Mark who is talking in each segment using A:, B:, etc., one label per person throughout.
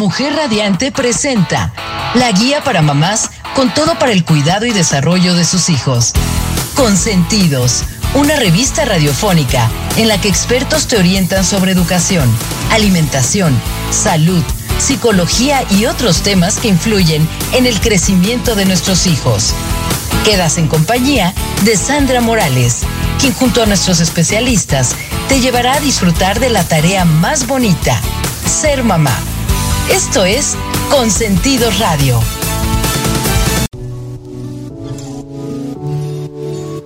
A: Mujer Radiante presenta la guía para mamás con todo para el cuidado y desarrollo de sus hijos. Consentidos, una revista radiofónica en la que expertos te orientan sobre educación, alimentación, salud, psicología y otros temas que influyen en el crecimiento de nuestros hijos. Quedas en compañía de Sandra Morales, quien junto a nuestros especialistas te llevará a disfrutar de la tarea más bonita, ser mamá. Esto es Consentido Radio.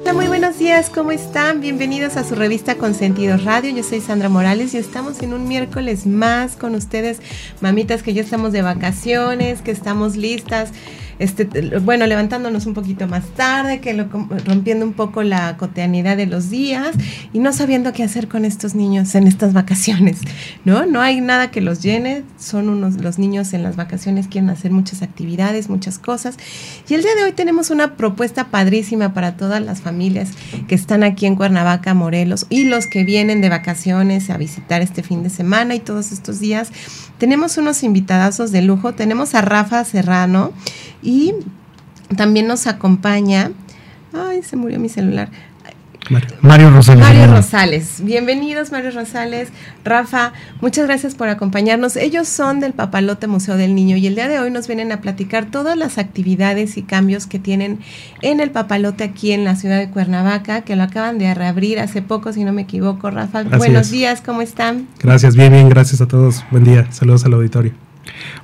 B: Hola, muy buenos días, ¿cómo están? Bienvenidos a su revista Consentido Radio. Yo soy Sandra Morales y estamos en un miércoles más con ustedes, mamitas que ya estamos de vacaciones, que estamos listas este, bueno, levantándonos un poquito más tarde, que rompiendo un poco la cotidianidad de los días y no sabiendo qué hacer con estos niños en estas vacaciones, ¿no? No hay nada que los llene, son unos, los niños en las vacaciones quieren hacer muchas actividades, muchas cosas. Y el día de hoy tenemos una propuesta padrísima para todas las familias que están aquí en Cuernavaca, Morelos, y los que vienen de vacaciones a visitar este fin de semana y todos estos días. Tenemos unos invitadazos de lujo, tenemos a Rafa Serrano, y también nos acompaña, ay, se murió mi celular.
C: Mario, Rosales.
B: Mario Rosales. Bienvenidos, Mario Rosales. Rafa, muchas gracias por acompañarnos. Ellos son del Papalote Museo del Niño y el día de hoy nos vienen a platicar todas las actividades y cambios que tienen en el Papalote aquí en la ciudad de Cuernavaca, que lo acaban de reabrir hace poco, si no me equivoco. Rafa, buenos días, ¿cómo están?
C: Gracias, bien, bien, gracias a todos. Buen día, saludos al auditorio.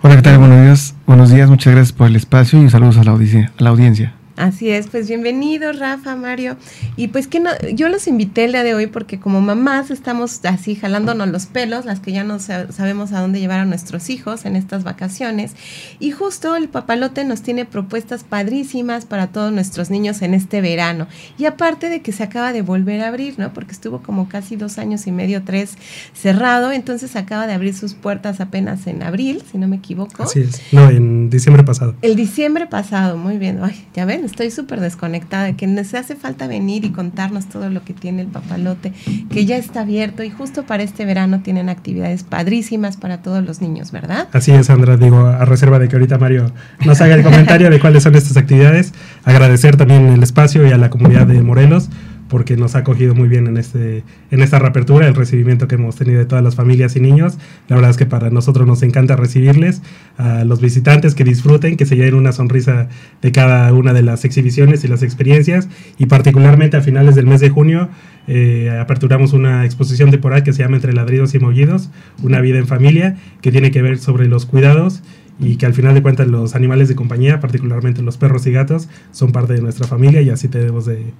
D: Hola, ¿qué tal? Buenos días. Buenos días, muchas gracias por el espacio y saludos a la audiencia. A la audiencia.
B: Así es, pues bienvenidos Rafa, Mario. Y pues que no, yo los invité el día de hoy porque como mamás estamos así jalándonos los pelos, las que ya no sabemos a dónde llevar a nuestros hijos en estas vacaciones. Y justo el papalote nos tiene propuestas padrísimas para todos nuestros niños en este verano. Y aparte de que se acaba de volver a abrir, ¿no? Porque estuvo como casi dos años y medio, tres cerrado, entonces acaba de abrir sus puertas apenas en abril, si no me equivoco.
C: Así es, no, en diciembre pasado.
B: El diciembre pasado, muy bien. Ay, ya ven, estoy súper desconectada, de que nos hace falta venir y contarnos todo lo que tiene el papalote, que ya está abierto y justo para este verano tienen actividades padrísimas para todos los niños, ¿verdad?
C: Así es, Sandra, digo, a reserva de que ahorita Mario nos haga el comentario de cuáles son estas actividades, agradecer también el espacio y a la comunidad de Morelos porque nos ha acogido muy bien en, este, en esta reapertura, el recibimiento que hemos tenido de todas las familias y niños. La verdad es que para nosotros nos encanta recibirles, a los visitantes que disfruten, que se lleven una sonrisa de cada una de las exhibiciones y las experiencias. Y particularmente a finales del mes de junio eh, aperturamos una exposición temporal que se llama Entre ladridos y mollidos, una vida en familia, que tiene que ver sobre los cuidados y que al final de cuentas los animales de compañía, particularmente los perros y gatos, son parte de nuestra familia y así debemos de,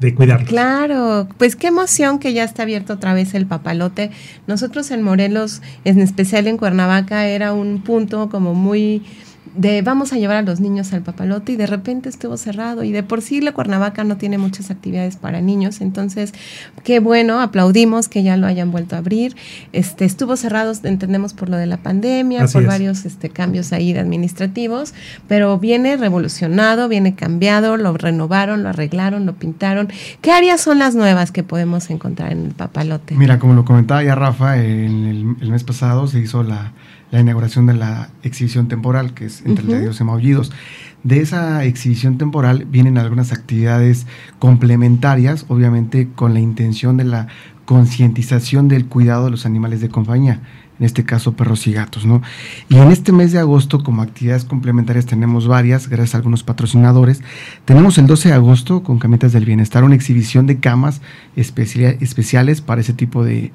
C: de cuidar.
B: Claro, pues qué emoción que ya está abierto otra vez el papalote. Nosotros en Morelos, en especial en Cuernavaca, era un punto como muy de vamos a llevar a los niños al papalote y de repente estuvo cerrado y de por sí la Cuernavaca no tiene muchas actividades para niños, entonces qué bueno, aplaudimos que ya lo hayan vuelto a abrir. Este estuvo cerrado, entendemos por lo de la pandemia, por varios este cambios ahí administrativos, pero viene revolucionado, viene cambiado, lo renovaron, lo arreglaron, lo pintaron. ¿Qué áreas son las nuevas que podemos encontrar en el papalote?
D: Mira, como lo comentaba ya Rafa, en el mes pasado se hizo la la inauguración de la exhibición temporal, que es Entre uh y Maullidos. De esa exhibición temporal vienen algunas actividades complementarias, obviamente con la intención de la concientización del cuidado de los animales de compañía, en este caso perros y gatos, ¿no? Y en este mes de agosto, como actividades complementarias, tenemos varias, gracias a algunos patrocinadores. Tenemos el 12 de agosto, con Camitas del Bienestar, una exhibición de camas especiales para ese tipo de,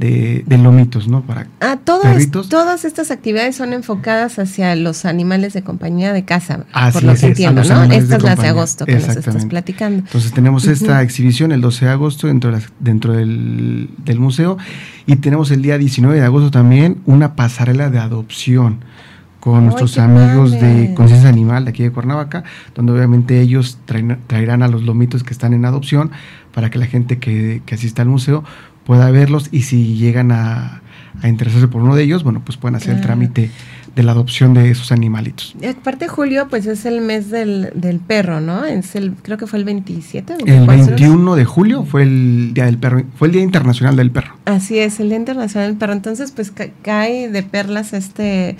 D: de, lomitos, ¿no? Para
B: ah, todas, todas estas actividades son enfocadas hacia los animales de compañía de casa, por lo que entiendo, ¿no? Estas las de agosto que nos estás platicando.
D: Entonces tenemos esta exhibición el 12 de agosto dentro, dentro del, del museo y tenemos el día 19 de agosto también una pasarela de adopción con nuestros amigos de Conciencia Animal de aquí de Cuernavaca, donde obviamente ellos traerán a los lomitos que están en adopción para que la gente que, que asista al museo pueda verlos y si llegan a, interesarse por uno de ellos, bueno, pues pueden hacer el trámite de la adopción de esos animalitos.
B: Y aparte julio, pues es el mes del, del perro, ¿no? Es el, creo que fue el 27.
D: El 21 de julio fue el Día del Perro, fue el Día Internacional del Perro.
B: Así es, el Día Internacional del Perro. Entonces, pues cae de perlas este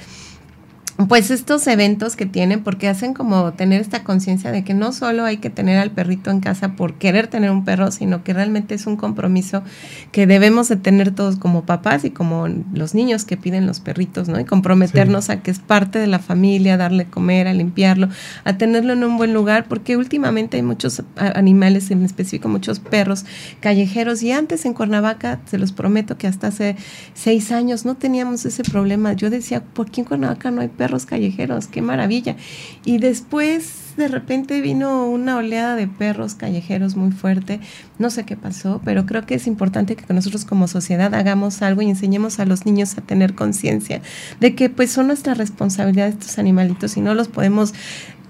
B: pues estos eventos que tienen porque hacen como tener esta conciencia de que no solo hay que tener al perrito en casa por querer tener un perro, sino que realmente es un compromiso que debemos de tener todos como papás y como los niños que piden los perritos, ¿no? Y comprometernos a que es parte de la familia, darle comer, a limpiarlo, a tenerlo en un buen lugar, porque últimamente hay muchos animales, en específico muchos perros callejeros y antes en Cuernavaca, se los prometo que hasta hace seis años no teníamos ese problema. Yo decía, ¿por qué en Cuernavaca no hay perros? Perros callejeros, qué maravilla. Y después de repente vino una oleada de perros callejeros muy fuerte. No sé qué pasó, pero creo que es importante que nosotros como sociedad hagamos algo y enseñemos a los niños a tener conciencia de que pues son nuestra responsabilidad estos animalitos y no los podemos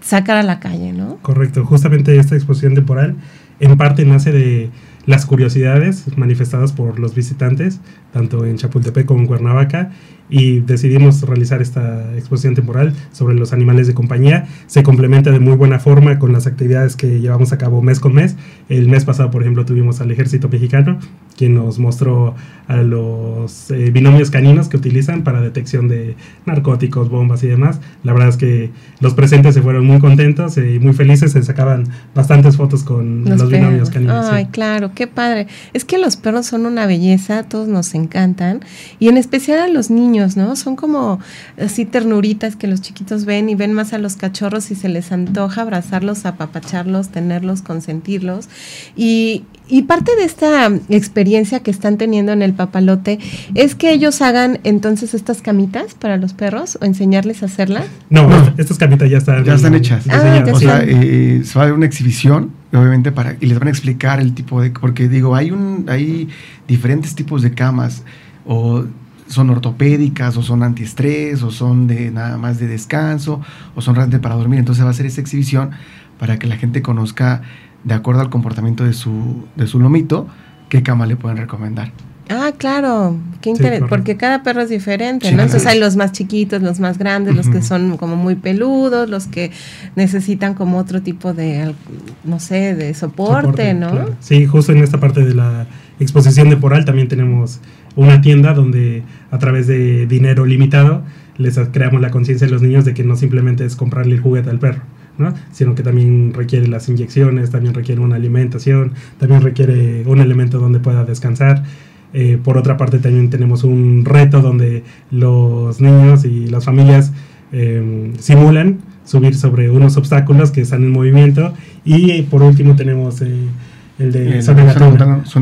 B: sacar a la calle, ¿no?
C: Correcto, justamente esta exposición temporal en parte nace de las curiosidades manifestadas por los visitantes, tanto en Chapultepec como en Cuernavaca, y decidimos realizar esta exposición temporal sobre los animales de compañía. Se complementa de muy buena forma con las actividades que llevamos a cabo mes con mes. El mes pasado, por ejemplo, tuvimos al ejército mexicano, quien nos mostró a los eh, binomios caninos que utilizan para detección de narcóticos, bombas y demás. La verdad es que los presentes se fueron muy contentos y muy felices, se sacaban bastantes fotos con los, binomios caninos.
B: Ay, claro, qué padre. Es que los perros son una belleza, todos nos encantan, y en especial a los niños ¿no? Son como así ternuritas que los chiquitos ven y ven más a los cachorros y se les antoja abrazarlos, apapacharlos, tenerlos, consentirlos. Y, y parte de esta experiencia que están teniendo en el papalote es que ellos hagan entonces estas camitas para los perros o enseñarles a hacerlas.
C: No, estas camitas ya están,
D: ya están hechas. Ah, o sea, eh, se va a dar una exhibición, obviamente, para y les van a explicar el tipo de, porque digo, hay un, hay diferentes tipos de camas o son ortopédicas o son antiestrés o son de nada más de descanso o son realmente para dormir. Entonces va a ser esa exhibición para que la gente conozca de acuerdo al comportamiento de su, de su lomito qué cama le pueden recomendar.
B: Ah, claro, qué interesante, porque cada perro es diferente, ¿no? Entonces hay los más chiquitos, los más grandes, los que son como muy peludos, los que necesitan como otro tipo de, no sé, de soporte, ¿no?
C: Sí, justo en esta parte de la exposición temporal también tenemos una tienda donde a través de dinero limitado les creamos la conciencia de los niños de que no simplemente es comprarle el juguete al perro, ¿no? sino que también requiere las inyecciones, también requiere una alimentación, también requiere un elemento donde pueda descansar. Eh, por otra parte también tenemos un reto donde los niños y las familias em, simulan subir sobre unos obstáculos que están en movimiento. Y por último tenemos eh, el de zona,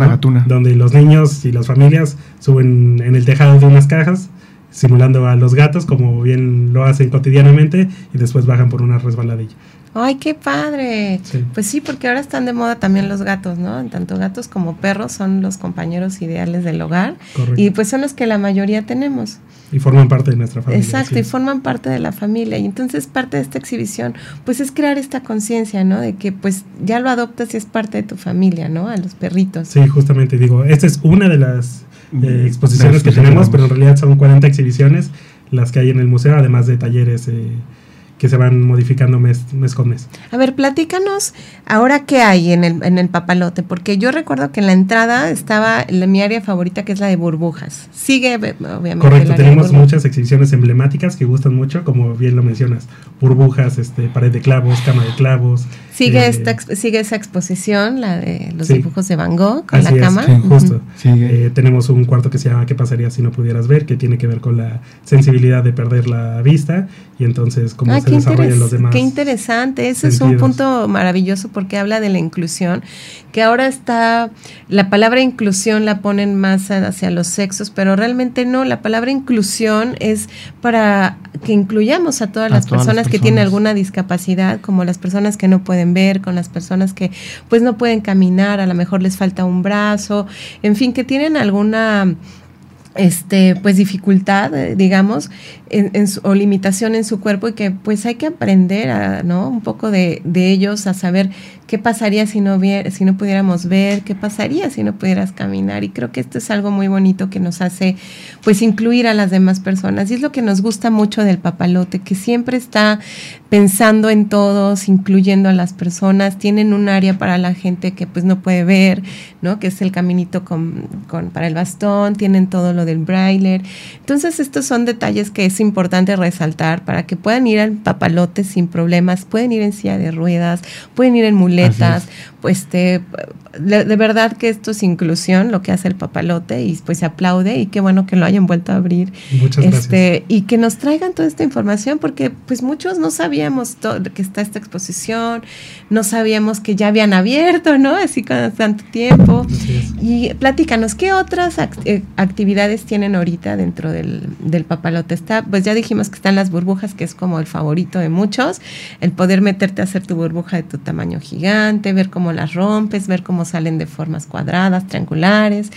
C: gatuna, donde los niños y las familias suben en el tejado de unas cajas simulando a los gatos como bien lo hacen cotidianamente y después bajan por una resbaladilla.
B: Ay, qué padre. Pues sí, porque ahora están de moda también los gatos, ¿no? Tanto gatos como perros son los compañeros ideales del hogar y pues son los que la mayoría tenemos.
C: Y forman parte de nuestra familia.
B: Exacto, y forman parte de la familia. Y entonces parte de esta exhibición, pues es crear esta conciencia, ¿no? De que pues ya lo adoptas y es parte de tu familia, ¿no? A los perritos.
C: Sí, justamente digo, esta es una de las eh, exposiciones que, tenemos, pero en realidad son 40 exhibiciones las que hay en el museo, además de talleres. Eh, que se van modificando mes, mes con mes.
B: A ver, platícanos ahora qué hay en el, en el papalote, porque yo recuerdo que en la entrada estaba mi área favorita que es la de burbujas. Sigue, obviamente.
C: Correcto, tenemos muchas exhibiciones emblemáticas que gustan mucho, como bien lo mencionas. Burbujas, este, pared de clavos, cama de clavos,
B: Sigue, eh, esta, sigue esa exposición, la de los dibujos de Van Gogh con la cama.
C: justo. Eh, tenemos un cuarto que se llama ¿Qué pasaría si no pudieras ver? que tiene que ver con la sensibilidad de perder la vista y entonces cómo ah, se desarrollan los demás.
B: Qué interesante, ese es un punto maravilloso porque habla de la inclusión, que ahora está, la palabra inclusión la ponen más hacia los sexos, pero realmente no, la palabra inclusión es para que incluyamos a todas, las, personas que tienen alguna discapacidad, como las personas que no pueden ver, con las personas que pues no pueden caminar, a lo mejor les falta un brazo, en fin, que tienen alguna este pues dificultad eh, digamos en, o limitación en su cuerpo y que pues hay que aprender a no un poco de, de ellos a saber qué pasaría si no vier, si no pudiéramos ver qué pasaría si no pudieras caminar y creo que esto es algo muy bonito que nos hace pues incluir a las demás personas. Y es lo que nos gusta mucho del papalote que siempre está pensando en todos incluyendo a las personas. Tienen un área para la gente que pues no puede ver no que es el caminito con, con para el bastón. Tienen todo lo del braille. Entonces estos son detalles que es importante resaltar para que puedan ir al papalote sin problemas, pueden ir en silla de ruedas, pueden ir en muletas, pues este, de, verdad que esto es inclusión, lo que hace el papalote, y pues se aplaude, y qué bueno que lo hayan vuelto a abrir.
C: Muchas
B: este, gracias. Y que nos traigan toda esta información, porque pues muchos no sabíamos que está esta exposición, no sabíamos que ya habían abierto, ¿no? Así con tanto tiempo. Y platícanos, ¿qué otras eh, actividades tienen ahorita dentro del, del papalote? Está, pues ya dijimos que están las burbujas, que es como el favorito de muchos, el poder meterte a hacer tu burbuja de tu tamaño gigante, ver cómo las rompes, ver cómo salen de formas cuadradas, triangulares.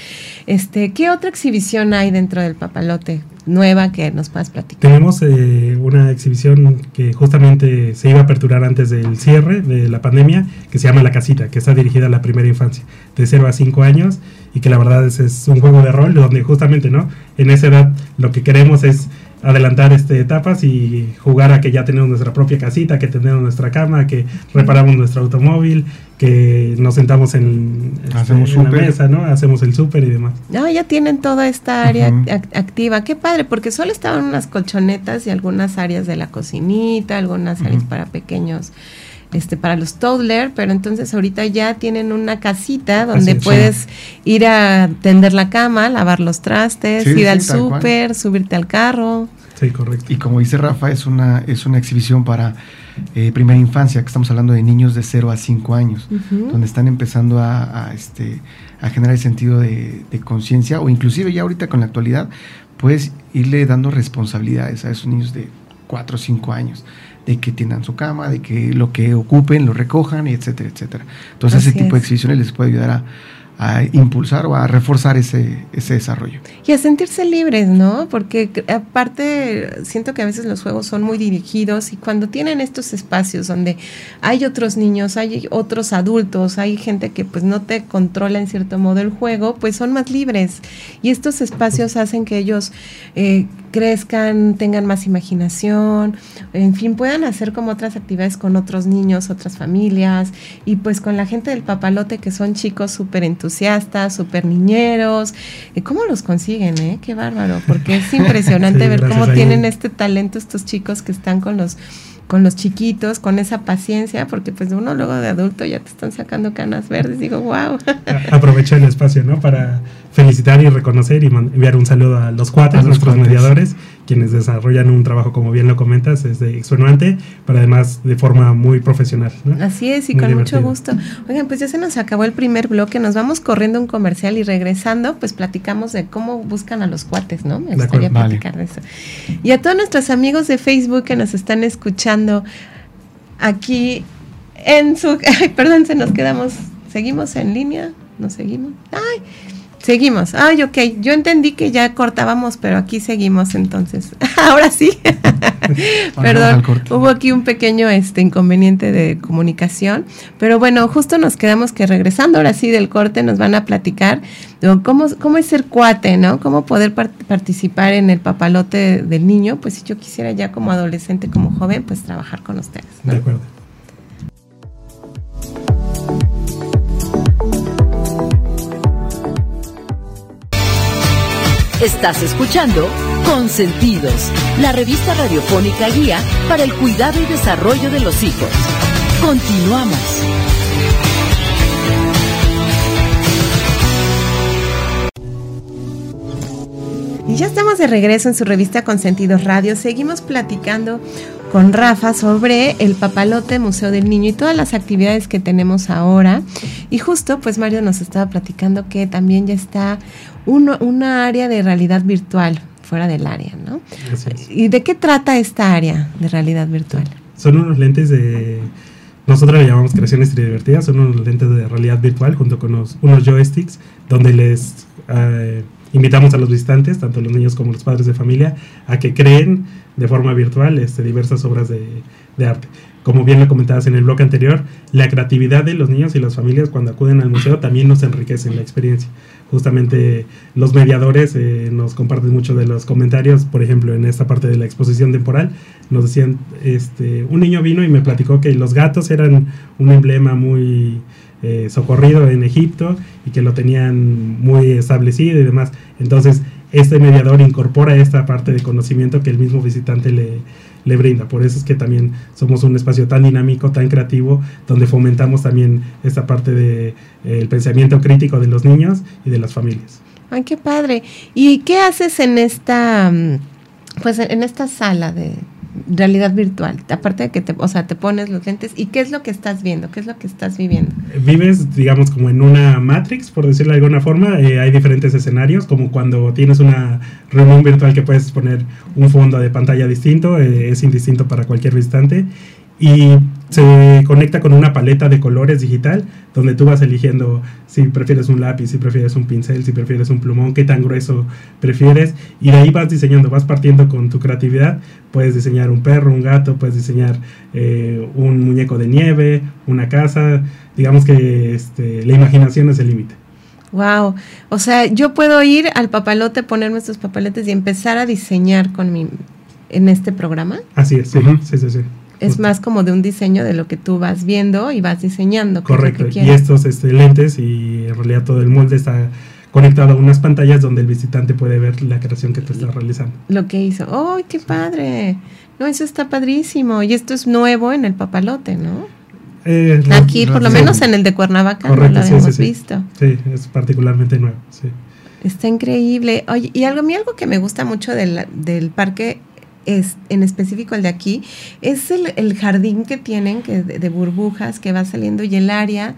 B: Este, ¿Qué otra exhibición hay dentro del papalote nueva que nos puedas platicar?
C: Tenemos eh, una exhibición que justamente se iba a aperturar antes del cierre de la pandemia, que se llama La Casita, que está dirigida a la primera infancia, de 0 a 5 años, y que la verdad es, es un juego de rol donde justamente, ¿no? En esa edad lo que queremos es adelantar este, etapas y jugar a que ya tenemos nuestra propia casita, que tenemos nuestra cama, que reparamos nuestro automóvil, que nos sentamos en,
D: este,
C: la mesa, ¿no? Hacemos el súper y demás.
B: No, ya tienen toda esta área activa. Qué padre, porque solo estaban unas colchonetas y algunas áreas de la cocinita, algunas áreas para pequeños este, para los toddler, pero entonces ahorita ya tienen una casita donde puedes ir a tender la cama, lavar los trastes, ir al súper, subirte al carro.
C: Sí, correcto.
D: Y como dice Rafa, es una, es una exhibición para eh, primera infancia, que estamos hablando de niños de 0 a 5 años, donde están empezando a, este, a generar el sentido de, de conciencia, o inclusive ya ahorita con la actualidad, puedes irle dando responsabilidades a esos niños de 4 o 5 años de que tengan su cama, de que lo que ocupen lo recojan, etcétera, etcétera. Entonces ese tipo de exhibiciones les puede ayudar a, a impulsar o a reforzar ese, ese desarrollo.
B: Y a sentirse libres, ¿no? Porque aparte siento que a veces los juegos son muy dirigidos y cuando tienen estos espacios donde hay otros niños, hay otros adultos, hay gente que pues no te controla en cierto modo el juego, pues son más libres. Y estos espacios hacen que ellos eh, crezcan, tengan más imaginación, en fin, puedan hacer como otras actividades con otros niños, otras familias y pues con la gente del papalote que son chicos súper entusiastas entusiastas, súper niñeros. ¿Cómo los consiguen, eh? Qué bárbaro, porque es impresionante ver cómo tienen este talento estos chicos que están con los con los chiquitos, con esa paciencia, porque pues uno luego de adulto ya te están sacando canas verdes, digo, wow.
C: Aprovecha el espacio, ¿no? Para felicitar y reconocer y enviar un saludo a los cuatro, nuestros mediadores, quienes desarrollan un trabajo, como bien lo comentas, es de extenuante, pero además de forma muy profesional.
B: Así es, y con mucho gusto. Oigan, pues ya se nos acabó el primer bloque, nos vamos corriendo un comercial y regresando, pues platicamos de cómo buscan a los cuates, ¿no? Me gustaría platicar de eso. Y a todos nuestros amigos de Facebook que nos están escuchando aquí en su... Perdón, se nos quedamos... ¿Seguimos en línea? ¿Nos seguimos? Seguimos. Ay, ok. Yo entendí que ya cortábamos, pero aquí seguimos entonces. Ahora sí. Perdón. Hubo aquí un pequeño este inconveniente de comunicación. Pero bueno, justo nos quedamos que regresando ahora sí del corte nos van a platicar cómo, cómo es ser cuate, ¿no? Cómo poder participar en el papalote del niño. Pues si yo quisiera ya como adolescente, como joven, pues trabajar con ustedes.
C: De acuerdo.
A: Estás escuchando Consentidos, la revista radiofónica guía para el cuidado y desarrollo de los hijos. Continuamos.
B: Y ya estamos de regreso en su revista Consentidos Radio. Seguimos platicando con Rafa sobre el Papalote Museo del Niño y todas las actividades que tenemos ahora. Y justo, pues Mario nos estaba platicando que también ya está una área de realidad virtual fuera del área, ¿no? ¿Y de qué trata esta área de realidad virtual?
C: Son unos lentes de... Nosotros le llamamos creaciones tridivertidas, son unos lentes de realidad virtual junto con unos, joysticks donde les eh, invitamos a los visitantes, tanto los niños como los padres de familia, a que creen de forma virtual este, diversas obras de, de arte como bien lo comentabas en el bloque anterior, la creatividad de los niños y las familias cuando acuden al museo también nos enriquecen la experiencia justamente los mediadores eh, nos comparten mucho de los comentarios, por ejemplo, en esta parte de la exposición temporal, nos decían, este, un niño vino y me platicó que los gatos eran un emblema muy eh, socorrido en Egipto y que lo tenían muy establecido y demás. Entonces, este mediador incorpora esta parte de conocimiento que el mismo visitante le, le brinda. Por eso es que también somos un espacio tan dinámico, tan creativo, donde fomentamos también esta parte del de, eh, pensamiento crítico de los niños y de las familias.
B: Ay, qué padre. ¿Y qué haces en esta, mm, pues en esta sala de, realidad virtual, aparte de que te, o sea, te pones los lentes y qué es lo que estás viendo, qué es lo que estás viviendo.
C: Vives, digamos, como en una Matrix, por decirlo de alguna forma, eh, hay diferentes escenarios, como cuando tienes una reunión virtual que puedes poner un fondo de pantalla distinto, eh, es indistinto para cualquier visitante y se conecta con una paleta de colores digital donde tú vas eligiendo si prefieres un lápiz, si prefieres un pincel, si prefieres un plumón, qué tan grueso prefieres y de ahí vas diseñando, vas partiendo con tu creatividad, puedes diseñar un perro, un gato, puedes diseñar eh, un muñeco de nieve, una casa, digamos que este, la imaginación es el límite.
B: Wow, o sea, yo puedo ir al papalote, ponerme estos papaletes y empezar a diseñar con mi en este programa.
C: Así es, sí, sí, sí. sí
B: es más como de un diseño de lo que tú vas viendo y vas diseñando.
C: Correcto, y estos este, lentes y en realidad todo el molde está conectado a unas pantallas donde el visitante puede ver la creación que tú estás realizando.
B: Lo que hizo. ¡Oh, qué padre! No, eso está padrísimo. Y esto es nuevo en el papalote, ¿no? Eh, Aquí, por lo menos en el de Cuernavaca, no lo habíamos visto.
C: Sí, es particularmente nuevo, sí.
B: Está increíble. Oye, y algo, a mí algo que me gusta mucho del, del parque es, en específico el de aquí, es el, jardín que tienen que de, burbujas que va saliendo y el área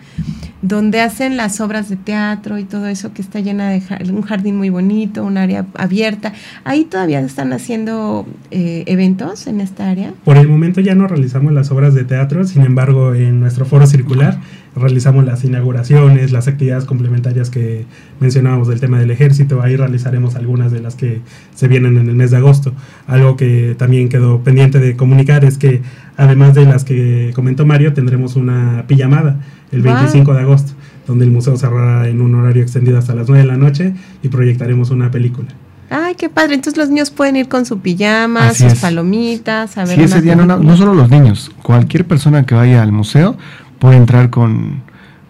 B: donde hacen las obras de teatro y todo eso que está llena de un jardín muy bonito, un área abierta. Ahí todavía están haciendo eh, eventos en esta área.
C: Por el momento ya no realizamos las obras de teatro, sin embargo en nuestro foro circular realizamos las inauguraciones, las actividades complementarias que mencionábamos del tema del ejército, ahí realizaremos algunas de las que se vienen en el mes de agosto. Algo que también quedó pendiente de comunicar es que además de las que comentó Mario, tendremos una pijamada el 25 de agosto, donde el museo cerrará en un horario extendido hasta las 9 de la noche y proyectaremos una película.
B: Ay, qué padre. Entonces los niños pueden ir con su pijama, sus palomitas, a ver.
D: Sí, ese día no, no, solo los niños, cualquier persona que vaya al museo puede entrar con,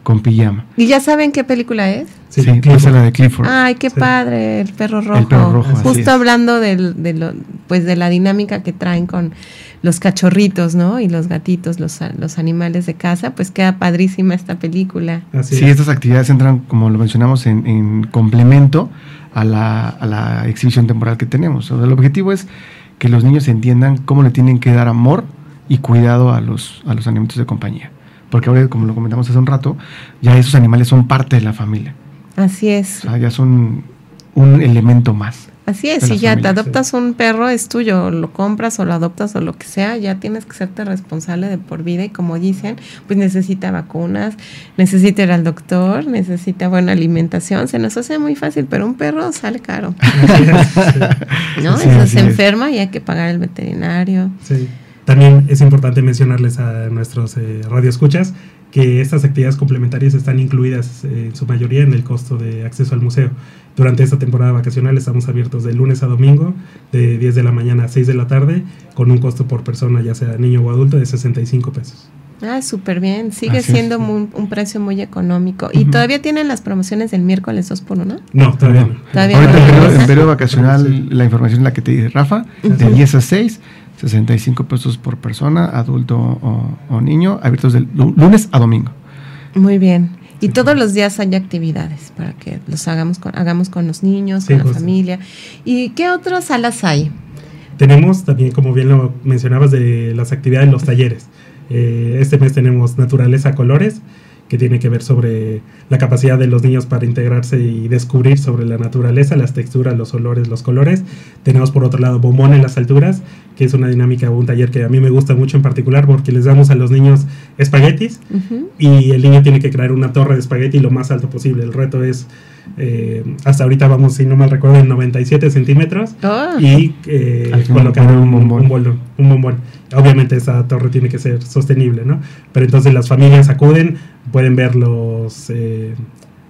D: con pijama.
B: ¿Y ya saben qué película es?
D: Sí, es la de Clifford.
B: Ay, qué padre, el perro rojo. El perro rojo Justo hablando de, de, lo, pues de la dinámica que traen con los cachorritos, ¿no? Y los gatitos, los, los animales de casa, pues queda padrísima esta película.
D: sí, estas actividades entran, como lo mencionamos, en, en complemento a la, a la, exhibición temporal que tenemos. el objetivo es que los niños entiendan cómo le tienen que dar amor y cuidado a los, a los animales de compañía porque ahora, como lo comentamos hace un rato, ya esos animales son parte de la familia.
B: Así es.
D: O sea, ya son un elemento más.
B: Así es, si ya te adoptas un perro, es tuyo, lo compras o lo adoptas o lo que sea, ya tienes que serte responsable de por vida y como dicen, pues necesita vacunas, necesita ir al doctor, necesita buena alimentación, se nos hace muy fácil, pero un perro sale caro. ¿No? Eso se enferma y hay que pagar el veterinario.
C: Sí. También es importante mencionarles a nuestros eh, radioescuchas que estas actividades complementarias están incluidas eh, en su mayoría en el costo de acceso al museo. Durante esta temporada vacacional estamos abiertos de lunes a domingo, de 10 de la mañana a 6 de la tarde, con un costo por persona, ya sea niño o adulto, de 65 pesos.
B: Ah, súper bien. Sigue siendo un precio muy económico. ¿Y todavía tienen las promociones del miércoles 2 por 1
C: No, todavía no.
D: Ahorita en periodo vacacional, la información es la que te dice Rafa, de 10 a 6 65 pesos por persona, adulto o, niño, abiertos de lunes a domingo.
B: Muy bien. Y todos los días hay actividades para que los hagamos con, hagamos con los niños, con la familia. ¿Y qué otras salas hay?
C: Tenemos también, como bien lo mencionabas, de las actividades, los talleres. Eh, este mes tenemos Naturaleza Colores, que tiene que ver sobre la capacidad de los niños para integrarse y descubrir sobre la naturaleza, las texturas, los olores, los colores. Tenemos por otro lado Bombón en las alturas, que es una dinámica o un taller que a mí me gusta mucho en particular porque les damos a los niños espaguetis y el niño tiene que crear una torre de espagueti lo más alto posible. El reto es eh, hasta ahorita vamos, si no mal recuerdo, en 97 centímetros ah. y eh, colocar un, bombón. un, bombón. Obviamente esa torre tiene que ser sostenible, ¿no? Pero entonces las familias acuden, pueden ver los... Eh,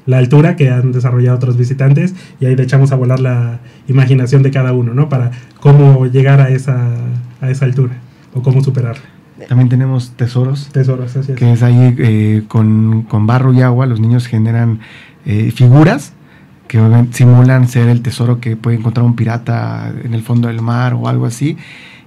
C: la altura que han desarrollado otros visitantes y ahí le echamos a volar la imaginación de cada uno, ¿no? Para cómo llegar a esa, a esa altura o cómo superarla.
D: También tenemos tesoros.
C: Tesoros, así es.
D: Que es ahí con, con barro y agua, los niños generan eh, figuras que simulan ser el tesoro que puede encontrar un pirata en el fondo del mar o algo así.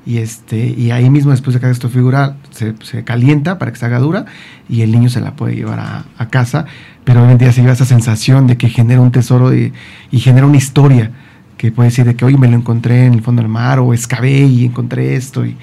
D: Y, este, y ahí mismo, después de que haga esta figura, se, se calienta para que se haga dura y el niño se la puede llevar a, a casa. Pero hoy en día se lleva esa sensación de que genera un tesoro de- y genera una historia que puede decir de que hoy me lo encontré en el fondo del mar o excavé y encontré esto. Y,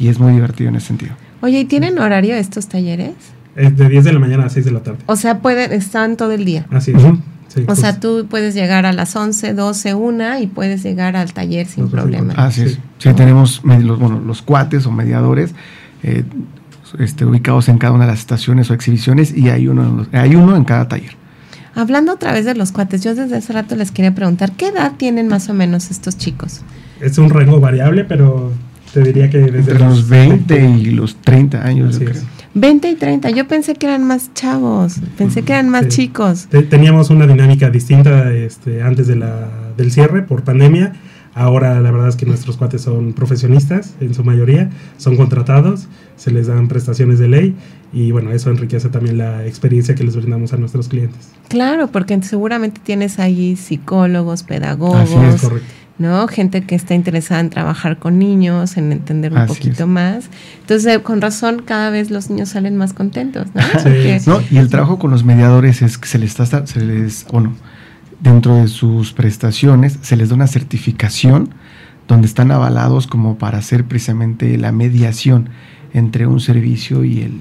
D: y es muy divertido en ese sentido.
B: Oye, ¿y tienen horario estos talleres?
C: Es de 10 de la mañana a 6 de la tarde.
B: O sea, pueden, están todo el día.
C: Así es. Sí,
B: O
C: pues,
B: sea, tú puedes llegar a las 11, 12, 1 y puedes llegar al taller sin problema.
D: Así es.
C: Sí.
D: Sí, tenemos los, bueno, los cuates o mediadores eh, este, ubicados en cada una de las estaciones o exhibiciones y hay uno, en los- hay uno en cada taller.
B: Hablando otra vez de los cuates, yo desde hace rato les quería preguntar, ¿qué edad tienen más o menos estos chicos?
C: es un rango variable, pero te diría que desde
D: Entre los 20 y los 30 años,
C: Así
D: yo
C: es.
D: Creo.
B: 20 y 30, yo pensé que eran más chavos, pensé que eran más
C: Sí.
B: chicos.
C: Te- Teníamos una dinámica distinta este, antes de la, del cierre por pandemia. Ahora la verdad es que nuestros cuates son profesionistas en su mayoría, son contratados, se les dan prestaciones de ley y bueno, eso enriquece también la experiencia que les brindamos a nuestros clientes.
B: Claro, porque seguramente tienes ahí psicólogos,
D: Así
B: pedagogos,
C: Es correcto.
B: ¿No? Gente que está interesada en trabajar con niños, en entender un
D: Así
B: poquito
D: es.
B: más. Entonces, con razón, cada vez los niños salen más contentos, ¿no?
C: Sí.
D: No, y el trabajo con los mediadores es que se les está, se les, bueno, dentro de sus prestaciones se les da una certificación donde están avalados como para hacer precisamente la mediación entre un servicio y el,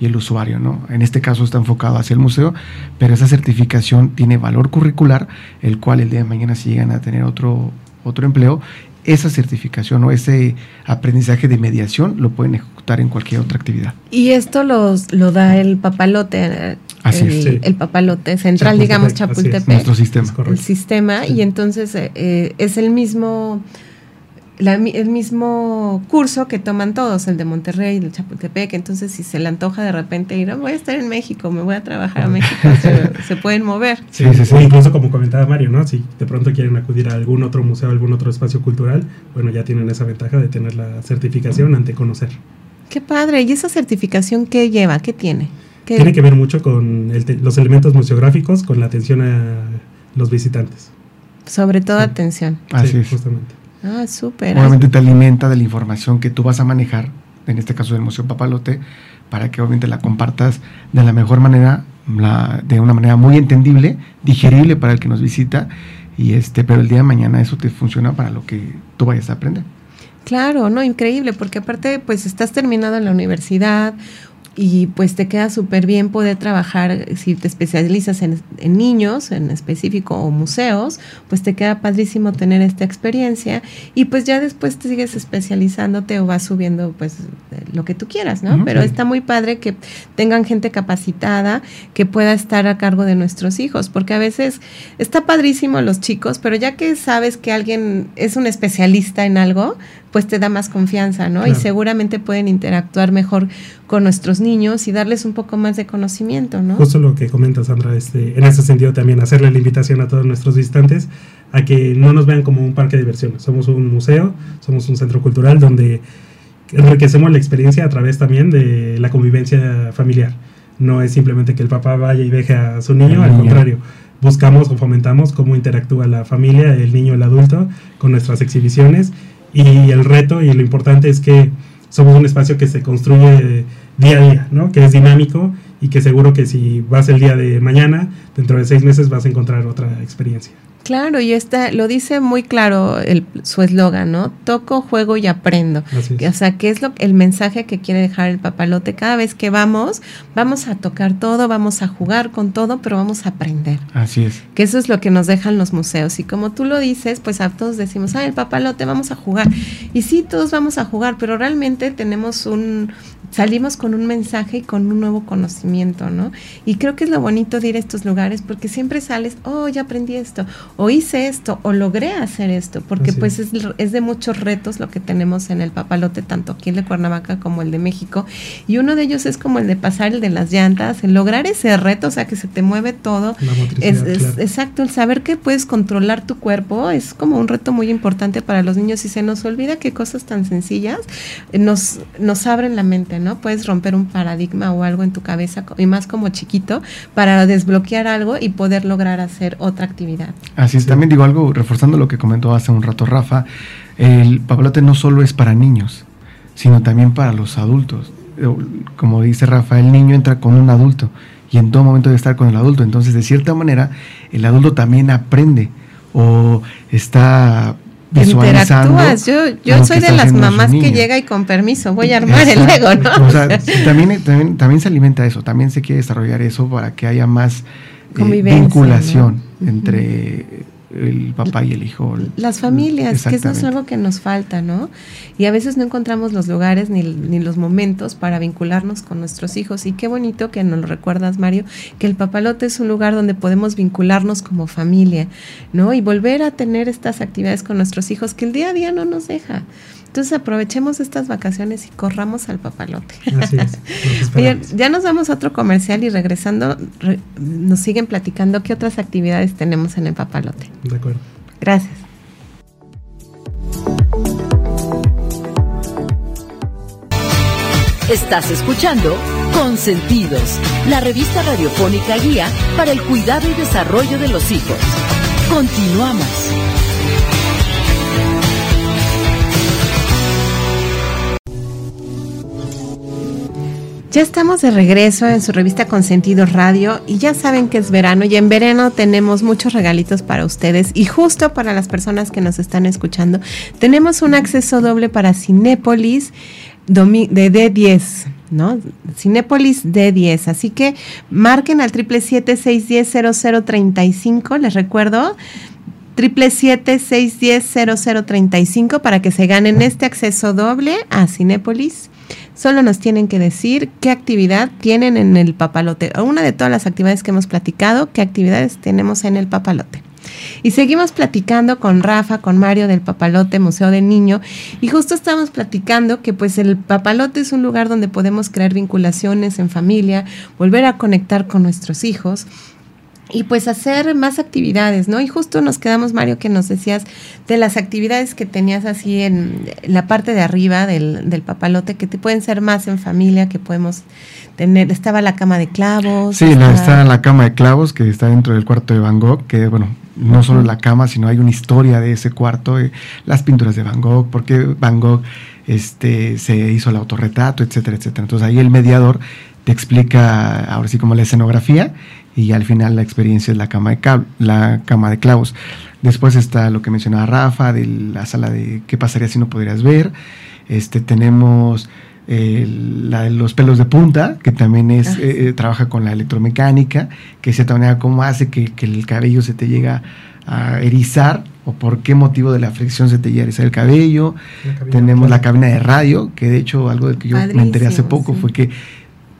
D: y el usuario, ¿no? En este caso está enfocado hacia el museo, pero esa certificación tiene valor curricular, el cual el día de mañana si llegan a tener otro, otro empleo, esa certificación o ese aprendizaje de mediación lo pueden ejecutar en cualquier otra actividad.
B: Y esto los, lo da el papalote, eh,
D: Así
B: el,
D: es,
C: sí.
B: el papalote central,
C: Chapultepec,
B: digamos. Chapultepec,
D: Nuestro sistema.
B: El sistema,
C: Sí.
B: y entonces eh, eh, es el mismo, la mi- el mismo curso que toman todos, el de Monterrey, el de Chapultepec, entonces si se le antoja de repente ir, "Ah, voy a estar en México, me voy a trabajar a México, se, se pueden mover.
C: Sí,
D: Sí, sí,
C: incluso como comentaba Mario, ¿no? Si de pronto quieren acudir a algún otro museo, algún otro espacio cultural, bueno, ya tienen esa ventaja de tener la certificación ante conocer.
B: Qué padre, ¿y esa certificación qué lleva? ¿Qué tiene? ¿Qué-
C: Tiene que ver mucho con el te- los elementos museográficos, con la atención a los visitantes.
B: Sobre todo
C: Sí.
B: atención.
D: Así
C: Sí,
D: es.
C: Justamente.
B: Ah, súper.
D: Obviamente te alimenta de la información que tú vas a manejar, en este caso del Museo Papalote, para que obviamente la compartas de la mejor manera, la- de una manera muy entendible, digerible para el que nos visita, y este, pero el día de mañana eso te funciona para lo que tú vayas a aprender.
B: Claro, no, increíble, porque aparte, pues estás terminado en la universidad y pues te queda súper bien poder trabajar, si te especializas en, en niños en específico o museos, pues te queda padrísimo tener esta experiencia y pues ya después te sigues especializándote o vas subiendo pues lo que tú quieras, ¿no? Pero está muy padre que tengan gente capacitada que pueda estar a cargo de nuestros hijos, porque a veces está padrísimo los chicos, pero ya que sabes que alguien es un especialista en algo, pues te da más confianza, ¿no? Y seguramente pueden interactuar mejor con nuestros niños y darles un poco más de conocimiento, ¿no?
C: Justo lo que comenta Sandra, este, en ese sentido también hacerle la invitación a todos nuestros visitantes a que no nos vean como un parque de diversiones. Somos un museo, somos un centro cultural donde enriquecemos la experiencia a través también de la convivencia familiar. No es simplemente que el papá vaya y deje a su niño, al contrario, buscamos o fomentamos cómo interactúa la familia, el niño, el adulto, con nuestras exhibiciones y el reto y lo importante es que somos un espacio que se construye día a día, ¿no? Que es dinámico y que seguro que si vas el día de mañana, dentro de seis meses vas a encontrar otra experiencia.
B: Claro, y está, lo dice muy claro el, su eslogan, ¿no? Toco, juego y aprendo.
C: Así es.
B: O sea, que es lo, el mensaje que quiere dejar el papalote. Cada vez que vamos, vamos a tocar todo, vamos a jugar con todo, pero vamos a aprender.
D: Así es.
B: Que eso es lo que nos dejan los museos. Y como tú lo dices, pues a todos decimos, ah, el papalote, vamos a jugar. Y sí, todos vamos a jugar, pero realmente tenemos un, salimos con un mensaje y con un nuevo conocimiento, ¿no? Y creo que es lo bonito de ir a estos lugares porque siempre sales, oh, ya aprendí esto, o hice esto, o logré hacer esto, porque
C: Así
B: pues
C: es.
B: de muchos retos lo que tenemos en el papalote, tanto aquí el de Cuernavaca como el de México. Y uno de ellos es como el de pasar el de las llantas, el lograr ese reto, o sea, que se te mueve todo. Es, es-
C: claro.
B: exacto, el saber que puedes controlar tu cuerpo es como un reto muy importante para los niños y se nos olvida que cosas tan sencillas nos, nos abren la mente, ¿no? ¿No? Puedes romper un paradigma o algo en tu cabeza, y más como chiquito, para desbloquear algo y poder lograr hacer otra actividad.
D: Así es, también digo algo, reforzando lo que comentó hace un rato Rafa, el papalote no solo es para niños, sino también para los adultos. Como dice Rafa, el niño entra con un adulto y en todo momento debe estar con el adulto. Entonces, de cierta manera, el adulto también aprende o está
B: Interactúas. Yo, yo soy de las mamás que llega y con permiso voy a armar el Lego, ¿no?
D: O sea, también, también, también, se alimenta eso, también se quiere desarrollar eso para que haya más eh, vinculación entre el papá y el hijo.
B: Las familias, que eso es algo que nos falta, ¿no? Y a veces no encontramos los lugares ni, ni, los momentos para vincularnos con nuestros hijos. Y qué bonito que nos lo recuerdas, Mario, que el papalote es un lugar donde podemos vincularnos como familia, ¿no? Y volver a tener estas actividades con nuestros hijos que el día a día no nos deja. Entonces aprovechemos estas vacaciones y corramos al papalote. Así es. ya nos vamos a otro comercial y regresando nos siguen platicando qué otras actividades tenemos en el papalote.
C: De acuerdo.
B: Gracias.
A: Estás escuchando Consentidos, la revista radiofónica guía para el cuidado y desarrollo de los hijos. Continuamos.
B: Ya estamos de regreso en su revista Consentido Radio y ya saben que es verano y en verano tenemos muchos regalitos para ustedes y justo para las personas que nos están escuchando tenemos un acceso doble para Cinépolis de D10. ¿no? Cinépolis D10. Así que marquen al 777-610-0035, les recuerdo, 777-610-0035 para que se ganen este acceso doble a Cinépolis Solo nos tienen que decir qué actividad tienen en el papalote. Una de todas las actividades que hemos platicado, qué actividades tenemos en el papalote. Y seguimos platicando con Rafa, con Mario del Papalote Museo del Niño. Y justo estamos platicando que pues el papalote es un lugar donde podemos crear vinculaciones en familia, volver a conectar con nuestros hijos y pues hacer más actividades, ¿no? Y justo nos quedamos, Mario, que nos decías de las actividades que tenías así en la parte de arriba del, del papalote, que te pueden ser más en familia, que podemos tener, estaba la cama de clavos.
D: Sí, está la cama de clavos que está dentro del cuarto de Van Gogh, que bueno, no solo la cama, sino hay una historia de ese cuarto, eh, las pinturas de Van Gogh, porque Van Gogh este, se hizo el autorretrato, etcétera, etcétera. Entonces ahí el mediador te explica ahora sí como la escenografía y al final la experiencia es la cama de, la cama de clavos. Después está lo que mencionaba Rafa, de la sala de qué pasaría si no podrías ver. Este, tenemos eh, la de los pelos de punta, que también es, ah, eh, trabaja con la electromecánica, que de cierta manera cómo hace que, el cabello se te llega a erizar o por qué motivo de la fricción se te llega a erizar el cabello. Tenemos la cabina de radio, que de hecho algo de que yo me enteré hace poco fue que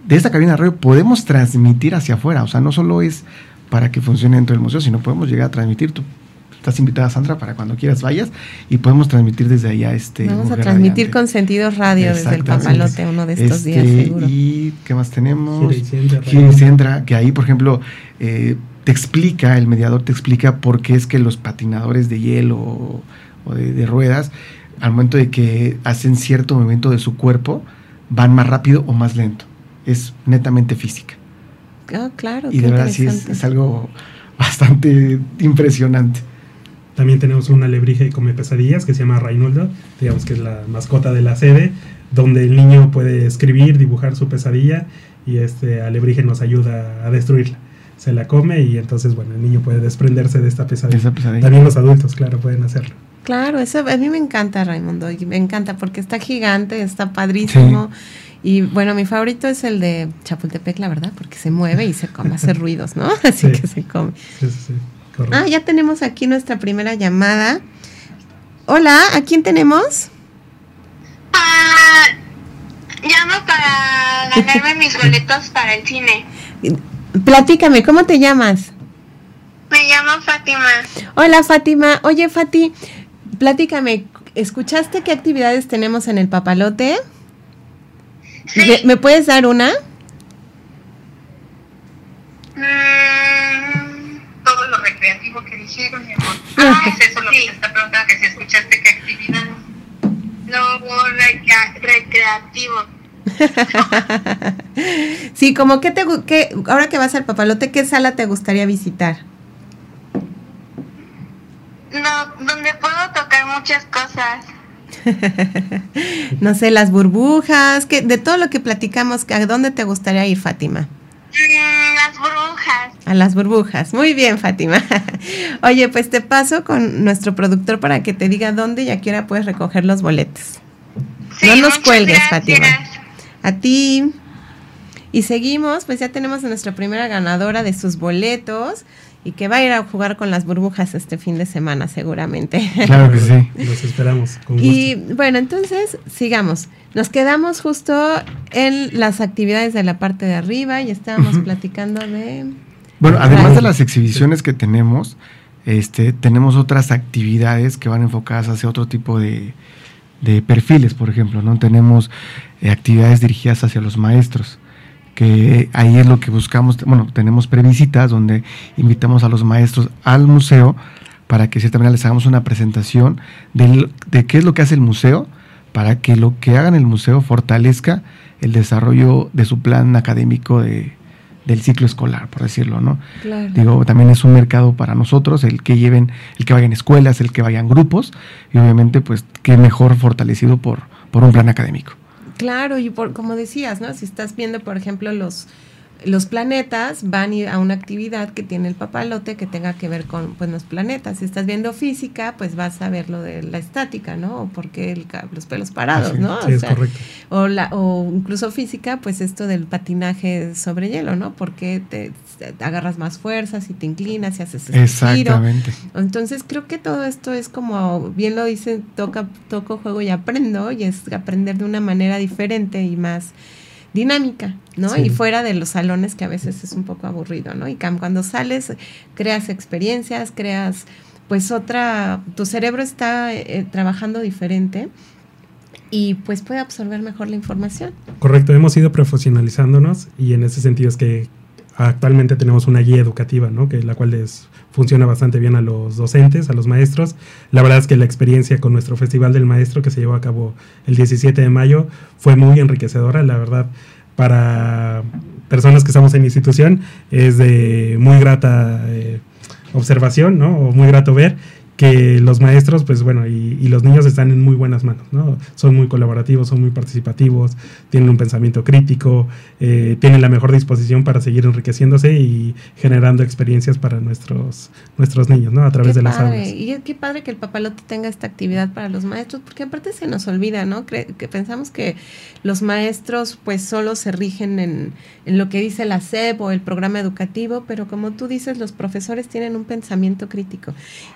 D: de esta cabina de radio podemos transmitir hacia afuera. O sea, no solo es para que funcione dentro del museo, sino podemos llegar a transmitir. Tú estás invitada, Sandra, para cuando quieras vayas y podemos transmitir desde allá este.
B: Vamos a transmitir con sentido radio desde el papalote uno de estos días, este, seguro.
D: Y ¿qué más tenemos? Sendra, que ahí, por ejemplo, eh, te explica, el mediador te explica por qué es que los patinadores de hielo o, de ruedas, al momento de que hacen cierto movimiento de su cuerpo, van más rápido o más lento es netamente física.
B: Ah, claro.
D: Y de verdad sí es, algo bastante impresionante.
C: También tenemos una alebrije come pesadillas que se llama Reinoldo, digamos que es la mascota de la sede, donde el niño puede escribir, dibujar su pesadilla y este alebrije nos ayuda a destruirla. Se la come y entonces, bueno, el niño puede desprenderse de esta pesadilla. También los adultos, claro, pueden hacerlo.
B: Claro, eso a mí me encanta Raimundo, y me encanta porque está gigante, está padrísimo. Y bueno, mi favorito es el de Chapultepec, la verdad, porque se mueve y se come, hace ruidos, ¿no? Así que se come. Sí, sí, ah, ya tenemos aquí nuestra primera llamada. Hola, ¿a quién tenemos?
E: Ah, llamo para ganarme mis boletos para el cine.
B: Platícame, ¿cómo te llamas?
E: Me llamo Fátima.
B: Hola, Fátima. Oye, Fati, platícame, ¿escuchaste qué actividades tenemos en el papalote? ¿Me, puedes dar una?
E: Mm, todo lo recreativo que dijeron, mi amor. Ah, es eso lo que te está preguntando, que si escuchaste qué actividad. Lo recreativo.
B: sí, como que te que ahora que vas al papalote, ¿qué sala te gustaría visitar?
E: No, donde puedo tocar muchas cosas.
B: no sé, las burbujas, que de todo lo que platicamos, ¿a dónde te gustaría ir, Fátima?
E: Mm, las burbujas.
B: A las burbujas. Muy bien, Fátima. Oye, pues te paso con nuestro productor para que te diga dónde y a qué hora puedes recoger los boletos. no nos cuelgues, Fátima. A ti. Y seguimos, pues ya tenemos a nuestra primera ganadora de sus boletos y que va a ir a jugar con las burbujas este fin de semana seguramente.
C: Claro que sí, los esperamos.
B: y bueno, entonces sigamos. Nos quedamos justo en las actividades de la parte de arriba y estábamos platicando de...
D: Bueno, además de las exhibiciones que tenemos, este, tenemos otras actividades que van enfocadas hacia otro tipo de, de perfiles, por ejemplo, ¿no? Tenemos eh, actividades dirigidas hacia los maestros que ahí es lo que buscamos, bueno, tenemos previsitas donde invitamos a los maestros al museo para que de cierta manera les hagamos una presentación de, de qué es lo que hace el museo, para que lo que haga en el museo fortalezca el desarrollo de su plan académico de, del ciclo escolar, por decirlo, ¿no? Digo, también es un mercado para nosotros, el que lleven, el que vayan escuelas, el que vayan grupos, y obviamente, pues, qué mejor fortalecido por, por un plan académico.
B: Claro, y por, como decías, ¿no? Si estás viendo, por ejemplo, los los planetas van a una actividad que tiene el papalote que tenga que ver con pues, los planetas. Si estás viendo física, pues vas a ver lo de la estática, ¿no? O porque el, los pelos parados, ¿no?
C: Sí, o, es correcto.
B: o, la, o incluso física, pues esto del patinaje sobre hielo, ¿no? Porque te, agarras más fuerzas y te inclinas y haces ese
D: Exactamente.
B: Entonces creo que todo esto es como, bien lo dice, toca, toco, juego y aprendo, y es aprender de una manera diferente y más dinámica, ¿no? Y fuera de los salones que a veces es un poco aburrido, ¿no? Y cuando sales, creas experiencias, creas, pues otra, tu cerebro está eh, trabajando diferente y pues puede absorber mejor la información.
C: Correcto, hemos ido profesionalizándonos y en ese sentido es que actualmente tenemos una guía educativa, ¿no? Que la cual es, funciona bastante bien a los docentes, a los maestros. La verdad es que la experiencia con nuestro Festival del Maestro que se llevó a cabo el 17 de mayo fue muy enriquecedora, la verdad, para personas que estamos en institución es de muy grata eh, observación, ¿no? O muy grato ver que los maestros, pues bueno, y, los niños están en muy buenas manos, ¿no? Son muy colaborativos, son muy participativos, tienen un pensamiento crítico, eh, tienen la mejor disposición para seguir enriqueciéndose y generando experiencias para nuestros, nuestros niños, ¿no? A través de las aulas.
B: Y qué padre que el papalote tenga esta actividad para los maestros, porque aparte se nos olvida, ¿no? que pensamos que los maestros pues solo se rigen en, en lo que dice la SEP o el programa educativo, pero como tú dices, los profesores tienen un pensamiento crítico.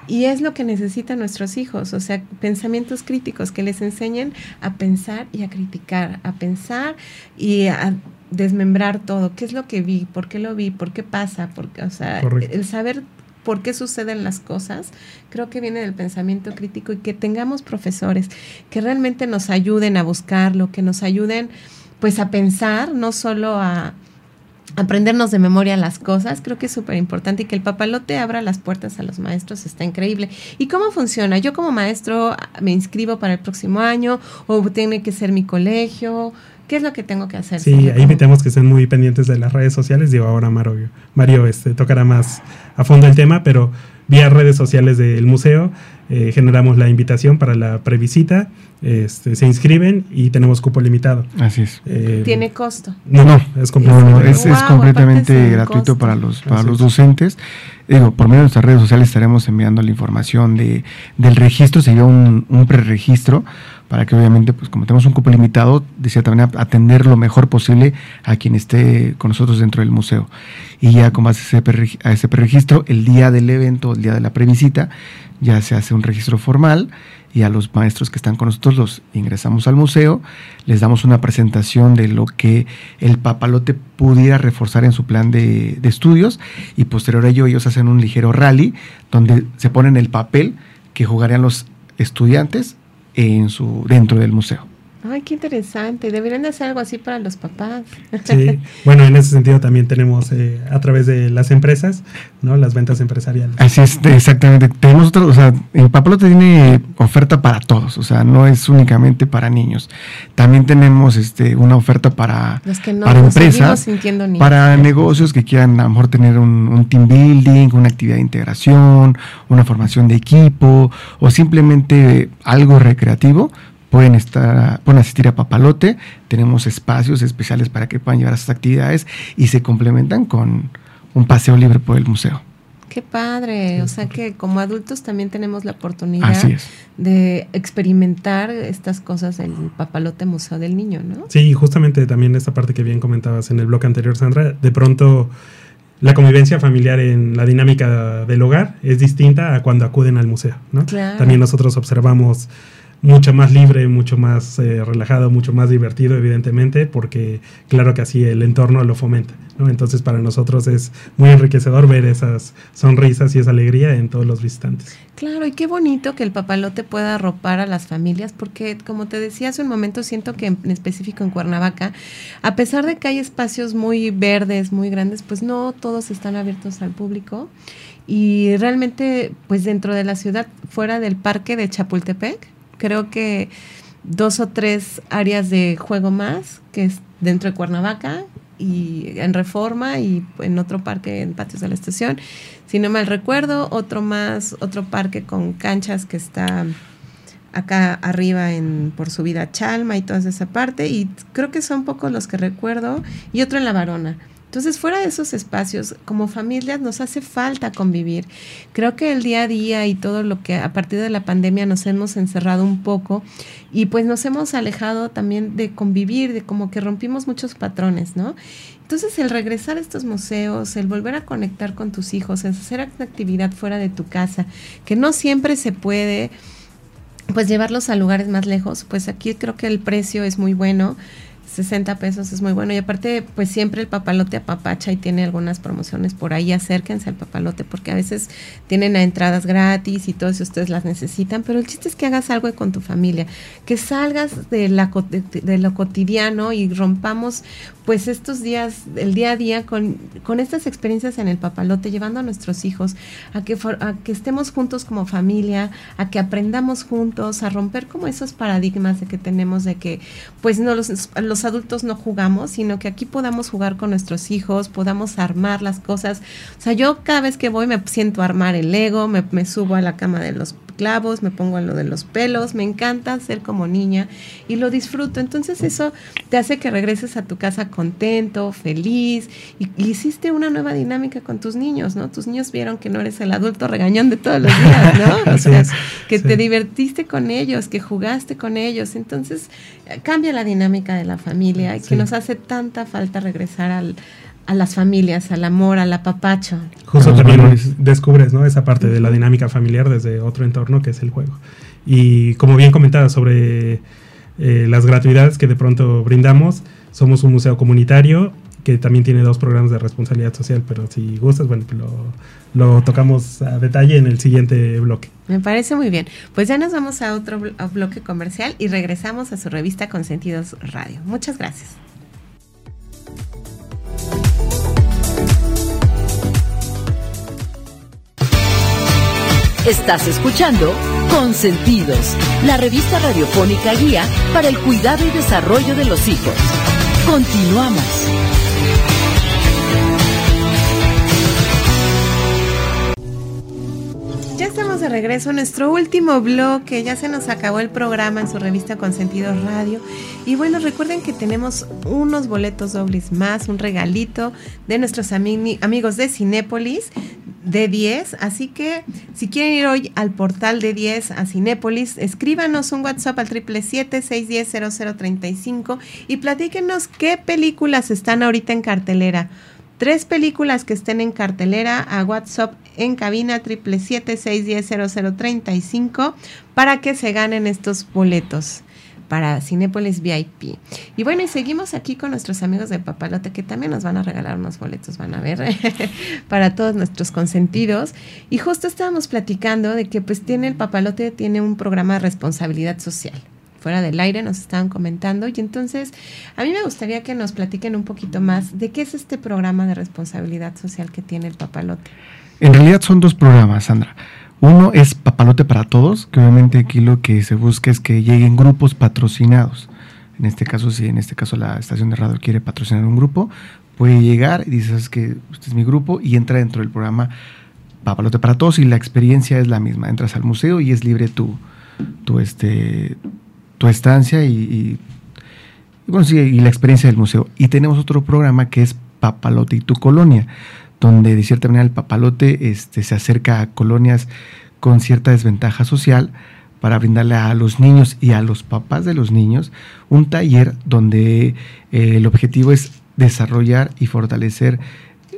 B: Y es lo que necesitan nuestros hijos, o sea, pensamientos críticos que les enseñen a pensar y a criticar, a pensar y a desmembrar todo. ¿Qué es lo que vi? ¿Por qué lo vi? ¿Por qué pasa? Porque, o sea, el saber por qué suceden las cosas, creo que viene del pensamiento crítico y que tengamos profesores que realmente nos ayuden a buscarlo, que nos ayuden pues a pensar, no solo a, aprendernos de memoria las cosas, creo que es súper importante y que el papalote abra las puertas a los maestros está increíble. ¿Y cómo funciona? Yo como maestro me inscribo para el próximo año o tiene que ser mi colegio. ¿Qué es lo que tengo que hacer?
C: Sí, ahí invitamos que estén muy pendientes de las redes sociales. Digo, ahora Mario, Mario este, tocará más a fondo el tema, pero vía redes sociales del museo eh, generamos la invitación para la previsita, este, se inscriben y tenemos cupo limitado.
D: Así es.
B: Eh, ¿Tiene costo?
C: No, no, es,
D: completamente gratuito para los, para los docentes. Digo, por medio de nuestras redes sociales estaremos enviando la información de, del registro, se un, un preregistro para que obviamente, pues como tenemos un cupo limitado, de cierta manera atender lo mejor posible a quien esté con nosotros dentro del museo. Y ya como hace ese, a ese preregistro, el día del evento, el día de la previsita, ya se hace un registro formal y a los maestros que están con nosotros los ingresamos al museo, les damos una presentación de lo que el papalote pudiera reforzar en su plan de, de estudios y posterior a ello ellos hacen un ligero rally donde se ponen el papel que jugarían los estudiantes en su, dentro del museo.
B: Ay, qué interesante. Deberían de hacer algo así para los papás.
C: Sí, bueno, en ese sentido también tenemos eh, a través de las empresas, ¿no? Las ventas empresariales.
D: Así es, exactamente. Tenemos otro, o sea, el papalote tiene oferta para todos, o sea, no es únicamente para niños. También tenemos este una oferta para,
B: Los que no
D: para empresas,
B: niños.
D: para negocios que quieran a lo mejor tener un, un team building, una actividad de integración, una formación de equipo o simplemente algo recreativo pueden estar, pueden asistir a Papalote, tenemos espacios especiales para que puedan llevar a esas actividades y se complementan con un paseo libre por el museo.
B: Qué padre. O sea que como adultos también tenemos la oportunidad
D: Así es.
B: de experimentar estas cosas del papalote museo del niño, ¿no?
C: Sí, y justamente también esta parte que bien comentabas en el bloque anterior, Sandra, de pronto la convivencia familiar en la dinámica del hogar es distinta a cuando acuden al museo, ¿no?
B: Claro.
C: También nosotros observamos mucho más libre, mucho más eh, relajado, mucho más divertido, evidentemente, porque claro que así el entorno lo fomenta, ¿no? Entonces para nosotros es muy enriquecedor ver esas sonrisas y esa alegría en todos los visitantes.
B: Claro, y qué bonito que el papalote pueda arropar a las familias, porque como te decía hace un momento, siento que en específico en Cuernavaca, a pesar de que hay espacios muy verdes, muy grandes, pues no todos están abiertos al público. Y realmente, pues dentro de la ciudad, fuera del parque de Chapultepec, creo que dos o tres áreas de juego más, que es dentro de Cuernavaca y en Reforma y en otro parque en Patios de la Estación. Si no mal recuerdo, otro más, otro parque con canchas que está acá arriba en por subida a Chalma y toda esa parte y creo que son pocos los que recuerdo y otro en La Varona. Entonces, fuera de esos espacios, como familias nos hace falta convivir. Creo que el día a día y todo lo que a partir de la pandemia nos hemos encerrado un poco y pues nos hemos alejado también de convivir, de como que rompimos muchos patrones, ¿no? Entonces, el regresar a estos museos, el volver a conectar con tus hijos, el hacer actividad fuera de tu casa, que no siempre se puede, pues llevarlos a lugares más lejos, pues aquí creo que el precio es muy bueno. 60 pesos es muy bueno. Y aparte pues siempre el papalote apapacha y tiene algunas promociones por ahí, acérquense al papalote porque a veces tienen entradas gratis y todo si ustedes las necesitan, pero el chiste es que hagas algo con tu familia, que salgas de, la, de, de lo cotidiano y rompamos pues estos días, el día a día con, con estas experiencias en el papalote, llevando a nuestros hijos a que, for- a que estemos juntos como familia, a que aprendamos juntos, a romper como esos paradigmas de que tenemos de que pues no los, los adultos no jugamos, sino que aquí podamos jugar con nuestros hijos, podamos armar las cosas. O sea, yo cada vez que voy me siento a armar el Lego, me, me subo a la cama de los clavos, me pongo a lo de los pelos, me encanta ser como niña y lo disfruto. Entonces eso te hace que regreses a tu casa contento, feliz y, y hiciste una nueva dinámica con tus niños, ¿no? Tus niños vieron que no eres el adulto regañón de todos los días, ¿no? O sea, que
C: sí.
B: te divertiste con ellos, que jugaste con ellos. Entonces eh, cambia la dinámica de la familia y
C: Sí.
B: que nos hace tanta falta regresar al, a las familias, al amor, al apapacho.
C: Justo también descubres ¿no? esa parte de la dinámica familiar desde otro entorno que es el juego. Y como bien comentaba sobre eh, las gratuidades que de pronto brindamos, somos un museo comunitario que también tiene dos programas de responsabilidad social, pero si gustas, bueno, lo, lo tocamos a detalle en el siguiente bloque.
B: Me parece muy bien. Pues ya nos vamos a otro blo- a bloque comercial y regresamos a su revista Consentidos Radio. Muchas gracias.
A: Estás escuchando Consentidos, la revista radiofónica guía para el cuidado y desarrollo de los hijos. Continuamos.
B: Ya estamos de regreso a nuestro último bloque. Ya se nos acabó el programa en su revista Consentidos Radio. Y bueno, recuerden que tenemos unos boletos dobles más, un regalito de nuestros ami- amigos de Cinépolis de 10. Así que si quieren ir hoy al portal de 10 a Cinépolis, escríbanos un WhatsApp al 777-610-0035 y platíquenos qué películas están ahorita en cartelera. Tres películas que estén en cartelera a WhatsApp en cabina 777-610-0035 para que se ganen estos boletos para Cinépolis VIP. Y bueno, y seguimos aquí con nuestros amigos de Papalote que también nos van a regalar unos boletos, van a ver, para todos nuestros consentidos. Y justo estábamos platicando de que pues tiene el Papalote, tiene un programa de responsabilidad social. fuera del aire nos estaban comentando. Y entonces, a mí me gustaría que nos platiquen un poquito más de qué es este programa de responsabilidad social que tiene el papalote.
D: En realidad son dos programas, Sandra. Uno es Papalote para Todos, que obviamente aquí lo que se busca es que lleguen grupos patrocinados. En este caso, si en este caso la estación de radio quiere patrocinar un grupo, puede llegar y dices que este es mi grupo y entra dentro del programa Papalote para Todos y la experiencia es la misma. Entras al museo y es libre tu, tu, este, tu estancia y, bueno, sí, y la experiencia del museo. Y tenemos otro programa que es Papalote y tu colonia, donde de cierta manera el papalote este, se acerca a colonias con cierta desventaja social para brindarle a los niños y a los papás de los niños un taller donde eh, el objetivo es desarrollar y fortalecer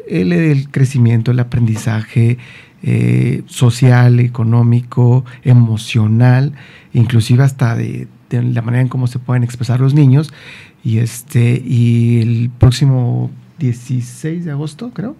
D: el, crecimiento, el aprendizaje eh, social, económico, emocional, inclusive hasta de, de, la manera en cómo se pueden expresar los niños. Y, este, y el próximo 16 de agosto, creo,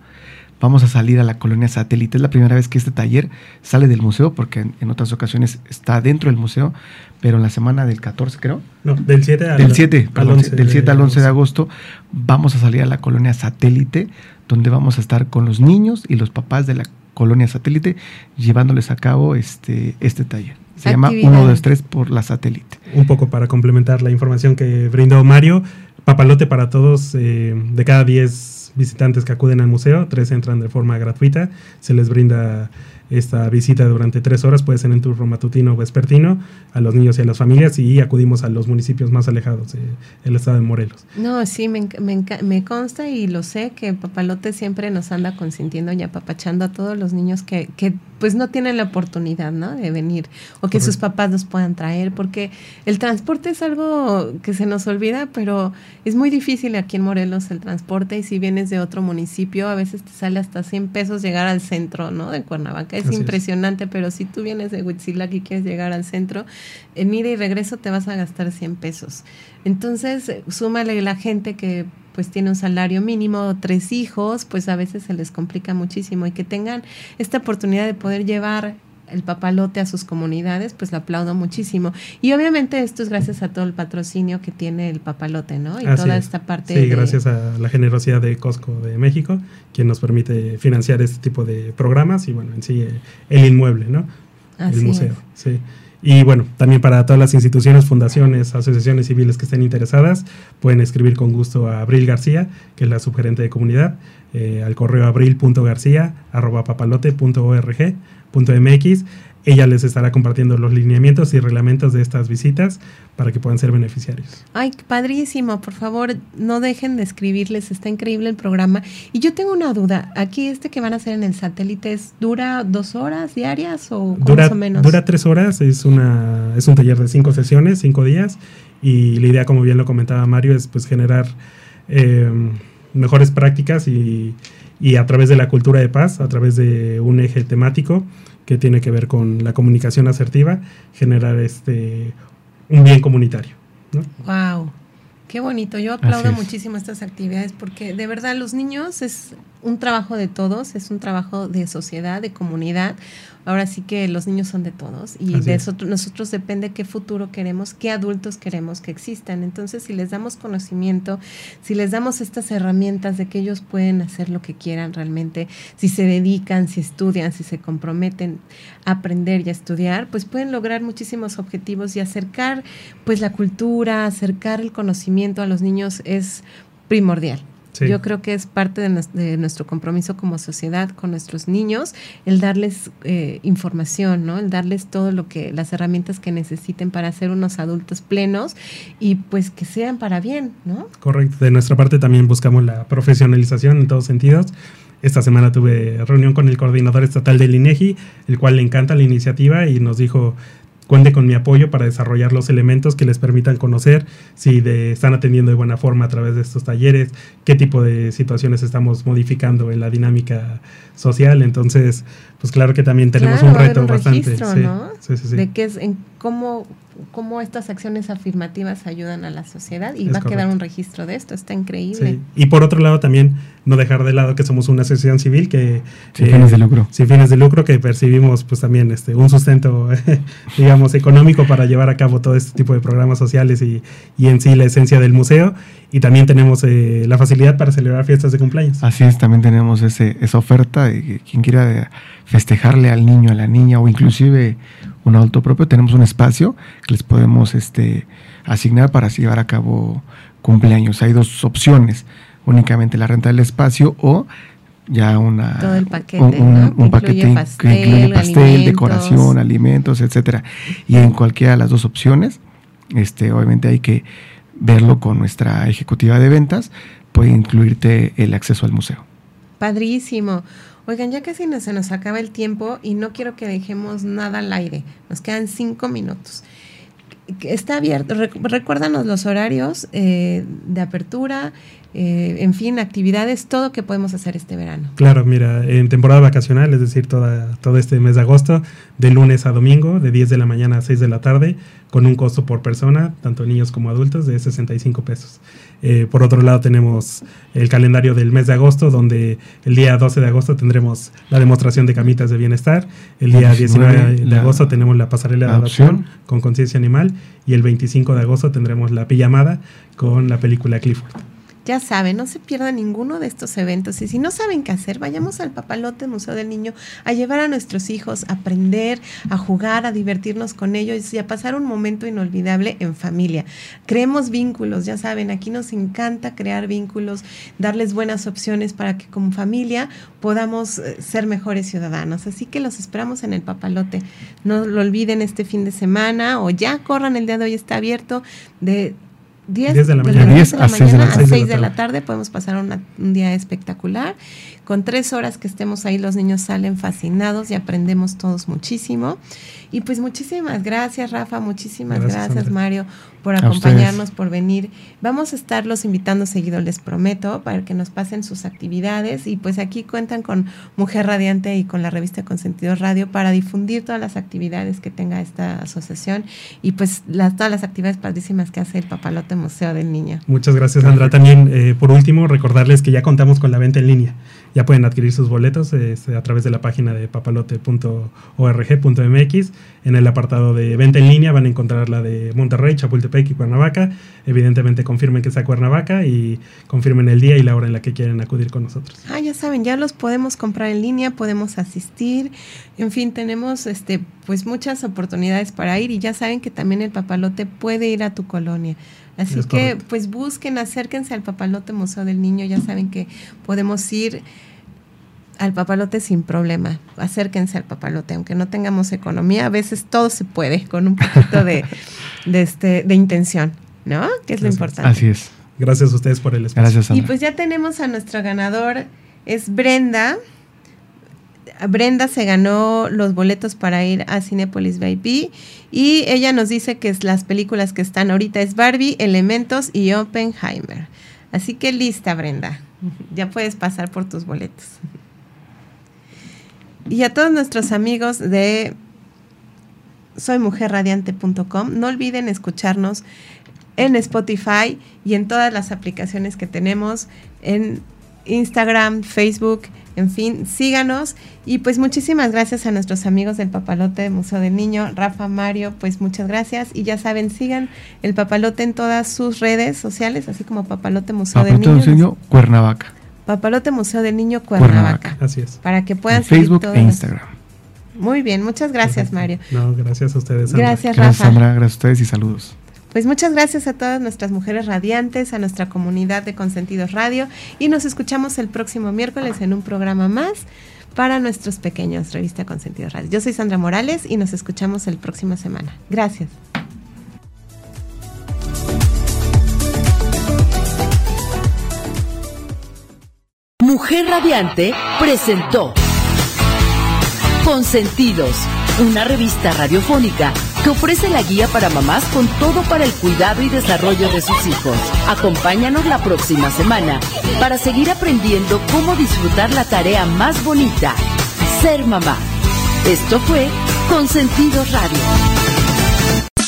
D: vamos a salir a la colonia satélite. Es la primera vez que este taller sale del museo, porque en, otras ocasiones está dentro del museo, pero en la semana del 14, creo.
C: No, del 7 al,
D: del 7, al 11, del 7 al 11 de agosto vamos a salir a la colonia satélite, donde vamos a estar con los niños y los papás de la colonia satélite llevándoles a cabo este, este taller. Se llama 1, 2, 3 por la satélite.
C: Un poco para complementar la información que brindó Mario, papalote para todos eh, de cada 10 visitantes que acuden al museo, tres entran de forma gratuita, se les brinda esta visita durante tres horas, puede ser en turno matutino o vespertino, a los niños y a las familias y acudimos a los municipios más alejados del estado de Morelos.
B: No, sí, me, me, me, consta y lo sé que Papalote siempre nos anda consintiendo y apapachando a todos los niños que, que pues no tienen la oportunidad, ¿no? De venir o que sus papás los puedan traer, porque el transporte es algo que se nos olvida, pero es muy difícil aquí en Morelos el transporte y si vienes de otro municipio, a veces te sale hasta 100 pesos llegar al centro, ¿no? De Cuernavaca. Es impresionante, pero si tú vienes de Huitzilac y quieres llegar al centro, en ida y regreso te vas a gastar 100 pesos. Entonces, súmale la gente que pues tiene un salario mínimo, tres hijos, pues a veces se les complica muchísimo y que tengan esta oportunidad de poder llevar el papalote a sus comunidades, pues lo aplaudo muchísimo. Y obviamente esto es gracias a todo el patrocinio que tiene el papalote, ¿no? Y toda esta parte.
C: Sí, gracias a la generosidad de Costco de México, quien nos permite financiar este tipo de programas y bueno, en sí el inmueble, ¿no? el museo, sí. Y bueno, también para todas las instituciones, fundaciones, asociaciones civiles que estén interesadas, pueden escribir con gusto a Abril García, que es la subgerente de comunidad, eh, al correo abril.garcía.papalote.org.mx ella les estará compartiendo los lineamientos y reglamentos de estas visitas para que puedan ser beneficiarios.
B: Ay, padrísimo, por favor, no dejen de escribirles, está increíble el programa. Y yo tengo una duda, aquí este que van a hacer en el satélite, ¿dura dos horas diarias o
C: dura,
B: más o menos?
C: Dura tres horas, es, una, es un taller de cinco sesiones, cinco días, y la idea, como bien lo comentaba Mario, es pues generar eh, mejores prácticas y, y a través de la cultura de paz, a través de un eje temático, que tiene que ver con la comunicación asertiva, generar este un bien comunitario. ¿no?
B: Wow, qué bonito. Yo aplaudo muchísimo estas actividades porque de verdad los niños es un trabajo de todos, es un trabajo de sociedad, de comunidad. Ahora sí que los niños son de todos y de eso nosotros depende qué futuro queremos, qué adultos queremos que existan. Entonces, si les damos conocimiento, si les damos estas herramientas de que ellos pueden hacer lo que quieran realmente, si se dedican, si estudian, si se comprometen a aprender y a estudiar, pues pueden lograr muchísimos objetivos y acercar pues la cultura, acercar el conocimiento a los niños es primordial. Yo creo que es parte de, nuestro compromiso como sociedad con nuestros niños, el darles eh, información, ¿no? El darles todo lo que, las herramientas que necesiten para ser unos adultos plenos y pues que sean para bien, ¿no?
C: Correcto. De nuestra parte también buscamos la profesionalización en todos sentidos. Esta semana tuve reunión con el coordinador estatal del INEGI, el cual le encanta la iniciativa y nos dijo cuente con mi apoyo para desarrollar los elementos que les permitan conocer si están atendiendo de buena forma a través de estos talleres, qué tipo de situaciones estamos modificando en la dinámica social. Entonces, pues claro que también tenemos un reto bastante.
B: ¿no? sí, sí, sí. De qué es, en cómo cómo estas acciones afirmativas ayudan a la sociedad y
C: Es
B: va a quedar un registro de esto, está increíble.
C: Sí. Y por otro lado también no dejar de lado que somos una asociación civil que
D: Sin fines de lucro.
C: sin fines de lucro que percibimos pues también este un sustento digamos económico para llevar a cabo todo este tipo de programas sociales y, y en sí la esencia del museo y también tenemos eh, la facilidad para celebrar fiestas de cumpleaños.
D: Así es, también tenemos ese, esa oferta de que quien quiera festejarle al niño, a la niña o inclusive un adulto propio, tenemos un espacio que les podemos este, asignar para llevar a cabo cumpleaños. Hay dos opciones, únicamente la renta del espacio o ya una
B: Todo el paquete,
D: un, un-
B: ¿no?
D: un
B: Que
D: paquete que incluye pastel,
B: alimentos.
D: decoración, alimentos, etcétera. Y en cualquiera de las dos opciones, este, obviamente hay que verlo con nuestra ejecutiva de ventas, puede incluirte el acceso al museo.
B: Padrísimo. Oigan, ya casi se nos acaba el tiempo y no quiero que dejemos nada al aire. Nos quedan cinco minutos. Está abierto, rec- recuérdanos los horarios eh, de apertura, eh, en fin, actividades, todo que podemos hacer este verano.
C: Claro, mira, en temporada vacacional, es decir, toda, todo este mes de agosto, de lunes a domingo, de 10 de la mañana a 6 de la tarde, con un costo por persona, tanto niños como adultos, de 65 pesos. Eh, por otro lado, tenemos el calendario del mes de agosto, donde el día 12 de agosto tendremos la demostración de camitas de bienestar. El día 19 de agosto tenemos la pasarela de
D: adopción
C: con conciencia animal. Y el 25 de agosto tendremos la pijamada con la película Clifford.
B: Ya saben, no se pierdan ninguno de estos eventos y si no saben qué hacer, vayamos al Papalote Museo del Niño a llevar a nuestros hijos a aprender, a jugar, a divertirnos con ellos y a pasar un momento inolvidable en familia. Creemos vínculos, ya saben, aquí nos encanta crear vínculos, darles buenas opciones para que como familia podamos eh, ser mejores ciudadanos. Así que los esperamos en el Papalote. No lo olviden este fin de semana o ya corran, el día de hoy está abierto de 10,
C: 10 de la mañana.
B: 10
D: 10 a 6 de la
B: a
D: tarde.
B: 6 de la tarde podemos pasar una- un día espectacular. Con tres horas que estemos ahí, los niños salen fascinados y aprendemos todos muchísimo. Y pues muchísimas gracias, Rafa, muchísimas
C: Gracias.
B: Mario, por acompañarnos, por venir. Vamos a estarlos invitando seguido, les prometo, para que nos pasen sus actividades. Y pues aquí cuentan con Mujer Radiante y con la revista Consentido Radio para difundir todas las actividades que tenga esta asociación y pues las, todas las actividades padrísimas que hace el Papalote Museo del Niño.
C: Muchas gracias, Sandra. También, eh, por último, recordarles que ya contamos con la venta en línea. Ya pueden adquirir sus boletos a través de la página de papalote.org.mx. En el apartado de venta en línea van a encontrar la de Monterrey, Chapultepec y Cuernavaca. Evidentemente, confirmen que sea Cuernavaca y confirmen el día y la hora en la que quieren acudir con nosotros.
B: Ah, ya saben, ya los podemos comprar en línea, podemos asistir, en fin, tenemos este pues muchas oportunidades para ir y ya saben que también el papalote puede ir a tu colonia. Así
C: Es
B: que
C: correcto.
B: pues busquen, acérquense al papalote Museo del Niño, ya saben que podemos ir al papalote sin problema. Acérquense al papalote, aunque no tengamos economía, a veces todo se puede con un poquito de, de este de intención, ¿no? Que es lo
C: Así es.
B: importante.
D: Así es.
C: Gracias a ustedes por el espacio.
D: Gracias, Sandra.
B: Y pues ya tenemos a nuestro ganador, es Brenda. Brenda se ganó los boletos para ir a Cinepolis VIP y ella nos dice que es las películas que están ahorita es Barbie, Elementos y Oppenheimer. Así que lista, Brenda. Ya puedes pasar por tus boletos. Y a todos nuestros amigos de soymujerradiante.com, no olviden escucharnos en Spotify y en todas las aplicaciones que tenemos en Instagram, Facebook, en fin, síganos y pues muchísimas gracias a nuestros amigos del Papalote Museo del Niño, Rafa, Mario, pues muchas gracias y ya saben, sigan el Papalote en todas sus redes sociales, así como Papalote Museo del
D: Papalote
B: Niño,
D: Museo Cuernavaca.
B: Papalote Museo del Niño Cuernavaca,
C: Así es.
B: para que puedan
D: en Facebook
B: seguir
D: e Instagram.
B: Muy bien, muchas gracias, Mario.
C: No, gracias a ustedes. Sandra.
B: Gracias,
D: Gracias,
B: Rafa.
D: Sandra. Gracias a ustedes y saludos.
B: Pues muchas gracias a todas nuestras mujeres radiantes, a nuestra comunidad de Consentidos Radio y nos escuchamos el próximo miércoles en un programa más para nuestros pequeños, Revista Consentidos Radio. Yo soy Sandra Morales y nos escuchamos el próxima semana. Gracias.
A: Mujer Radiante presentó Consentidos, una revista radiofónica que ofrece la guía para mamás con todo para el cuidado y desarrollo de sus hijos. Acompáñanos la próxima semana para seguir aprendiendo cómo disfrutar la tarea más bonita, ser mamá. Esto fue Consentidos Radio.